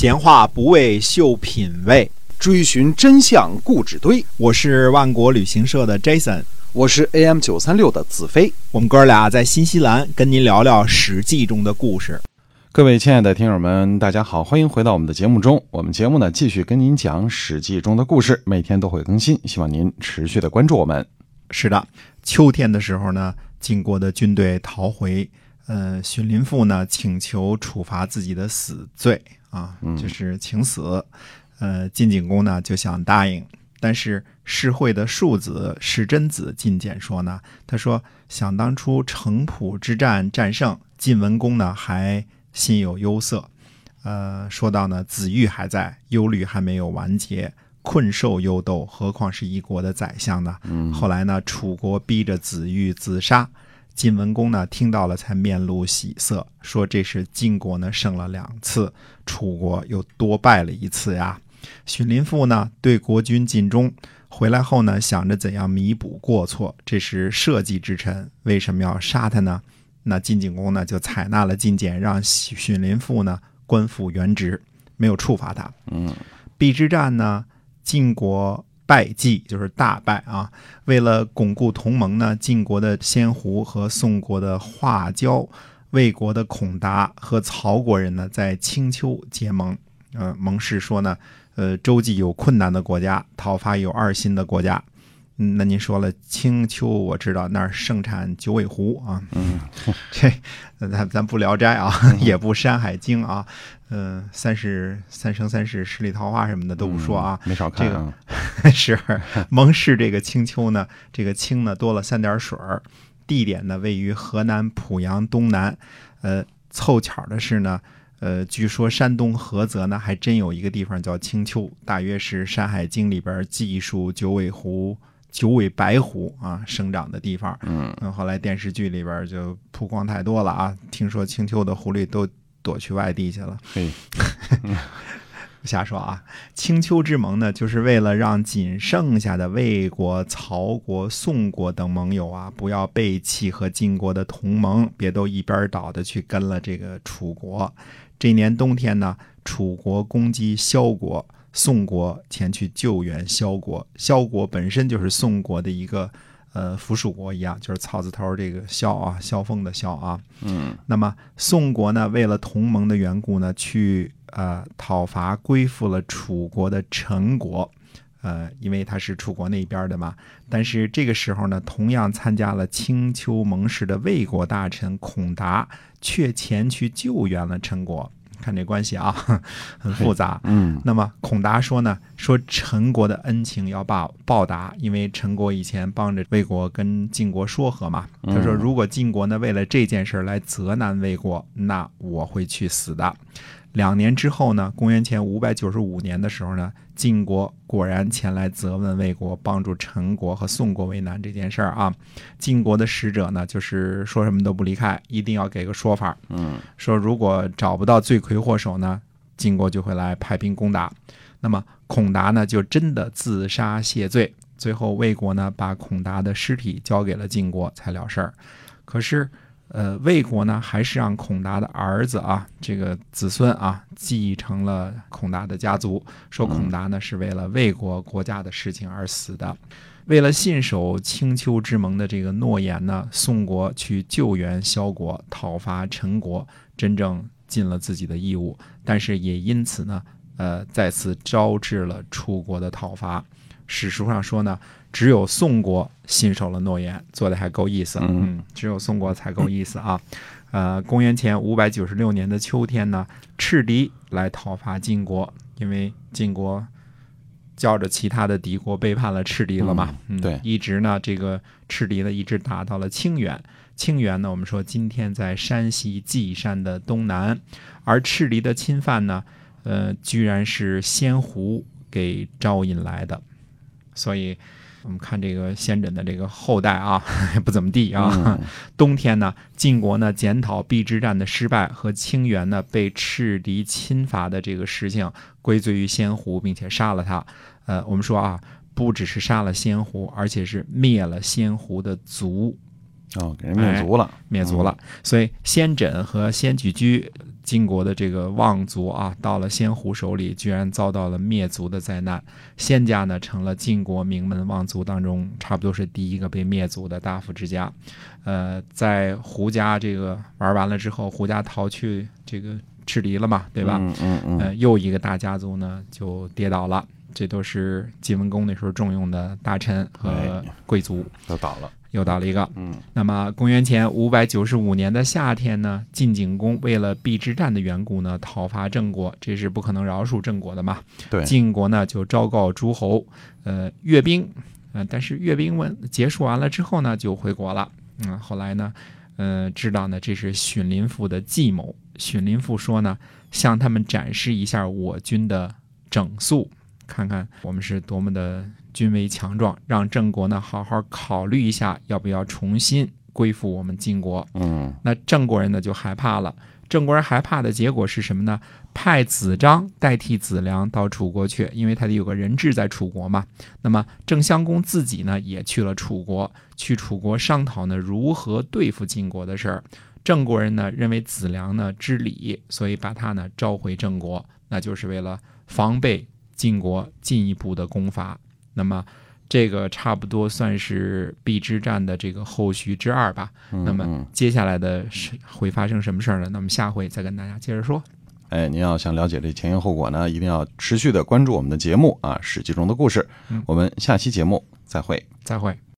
闲话不为秀品味，追寻真相故纸堆。我是万国旅行社的 Jason，我是 AM 九三六的子飞。我们哥俩在新西兰跟您聊聊《史记》中的故事。各位亲爱的听友们，大家好，欢迎回到我们的节目中。我们节目呢，继续跟您讲《史记》中的故事，每天都会更新，希望您持续的关注我们。是的，秋天的时候呢，晋国的军队逃回，呃，荀林赋呢请求处罚自己的死罪啊，就是请死。呃，晋景公呢就想答应，但是世会的庶子世真子进谏说呢，他说想当初城濮之战战胜晋文公呢，还心有忧色。呃，说到呢，子玉还在，忧虑还没有完结。困兽犹斗，何况是一国的宰相呢？后来呢，楚国逼着子玉自杀，晋文公呢听到了，才面露喜色，说这是晋国呢胜了两次，楚国又多败了一次呀。荀林父呢对国君尽忠，回来后呢想着怎样弥补过错，这是社稷之臣，为什么要杀他呢？那晋景公呢就采纳了进谏，让荀林父呢官复原职，没有处罚他。嗯，邲之战呢？晋国败绩就是大败啊！为了巩固同盟呢，晋国的先胡和宋国的华交、魏国的孔达和曹国人呢，在青丘结盟。嗯，盟誓说呢，呃，周济有困难的国家，讨伐有二心的国家。嗯，那您说了青丘，我知道那儿盛产九尾狐啊。嗯，这咱咱不聊斋啊，也不山海经啊。嗯，三世三生三世十里桃花什么的都不说啊。没少看。这个 是蒙氏这个青丘呢，这个青呢多了三点水儿，地点呢位于河南濮阳东南。呃，凑巧的是呢，呃，据说山东菏泽呢还真有一个地方叫青丘，大约是山海经里边记述九尾狐。九尾白狐啊，生长的地方。嗯，后来电视剧里边就曝光太多了啊。听说青丘的狐狸都躲去外地去了。嘿，瞎说啊！青丘之盟呢，就是为了让仅剩下的魏国、曹国、宋国等盟友啊，不要背弃和晋国的同盟，别都一边倒的去跟了这个楚国。这年冬天呢，楚国攻击萧国。宋国前去救援萧国，萧国本身就是宋国的一个呃附属国一样，就是草字头这个萧啊，萧峰的萧啊。嗯，那么宋国呢，为了同盟的缘故呢，去呃讨伐归附了楚国的陈国，呃，因为他是楚国那边的嘛。但是这个时候呢，同样参加了青丘盟誓的魏国大臣孔达，却前去救援了陈国。看这关系啊，很复杂。嗯，那么孔达说呢，说陈国的恩情要报报答，因为陈国以前帮着魏国跟晋国说和嘛。他说，如果晋国呢为了这件事来责难魏国，那我会去死的。两年之后呢，公元前五百九十五年的时候呢，晋国果然前来责问魏国，帮助陈国和宋国为难这件事儿啊。晋国的使者呢，就是说什么都不离开，一定要给个说法。嗯，说如果找不到罪魁祸首呢，晋国就会来派兵攻打。那么孔达呢，就真的自杀谢罪。最后魏国呢，把孔达的尸体交给了晋国，才了事儿。可是。呃，魏国呢，还是让孔达的儿子啊，这个子孙啊，继承了孔达的家族。说孔达呢，是为了魏国国家的事情而死的。为了信守青丘之盟的这个诺言呢，宋国去救援萧国，讨伐陈国，真正尽了自己的义务。但是也因此呢，呃，再次招致了楚国的讨伐。史书上说呢。只有宋国信守了诺言，做的还够意思。嗯，只有宋国才够意思啊。呃，公元前五百九十六年的秋天呢，赤狄来讨伐晋国，因为晋国叫着其他的敌国背叛了赤狄了嘛。嗯，对，一直呢，这个赤狄呢一直打到了清远。清远呢，我们说今天在山西稷山的东南，而赤狄的侵犯呢，呃，居然是仙狐给招引来的，所以。我们看这个先轸的这个后代啊，不怎么地啊。冬天呢，晋国呢检讨邲之战的失败和清源呢被赤敌侵伐的这个事情，归罪于先胡，并且杀了他。呃，我们说啊，不只是杀了先胡，而且是灭了先胡的族，哦，给人灭族了，灭族了。所以先轸和先举居晋国的这个望族啊，到了先胡手里，居然遭到了灭族的灾难。先家呢，成了晋国名门望族当中差不多是第一个被灭族的大夫之家。呃，在胡家这个玩完了之后，胡家逃去这个赤离了嘛，对吧？嗯嗯嗯，呃，又一个大家族呢就跌倒了。这都是晋文公那时候重用的大臣和贵族，都倒了。又到了一个。嗯，那么公元前五百九十五年的夏天呢，晋景公为了避之战的缘故呢，讨伐郑国，这是不可能饶恕郑国的嘛。对，晋国呢就昭告诸侯，呃，阅兵。呃，但是阅兵完结束完了之后呢，就回国了。嗯，后来呢，呃，知道呢这是荀林父的计谋。荀林父说呢，向他们展示一下我军的整肃，看看我们是多么的。军威强壮，让郑国呢好好考虑一下，要不要重新归附我们晋国。嗯，那郑国人呢就害怕了。郑国人害怕的结果是什么呢？派子张代替子良到楚国去，因为他得有个人质在楚国嘛。那么郑襄公自己呢也去了楚国，去楚国商讨呢如何对付晋国的事儿。郑国人呢认为子良呢知礼，所以把他呢召回郑国，那就是为了防备晋国进一步的攻伐。那么，这个差不多算是邲之战的这个后续之二吧。那么接下来的是会发生什么事儿呢？那么下回再跟大家接着说。哎，您要想了解这前因后果呢，一定要持续的关注我们的节目啊，《史记》中的故事。我们下期节目再会，再会。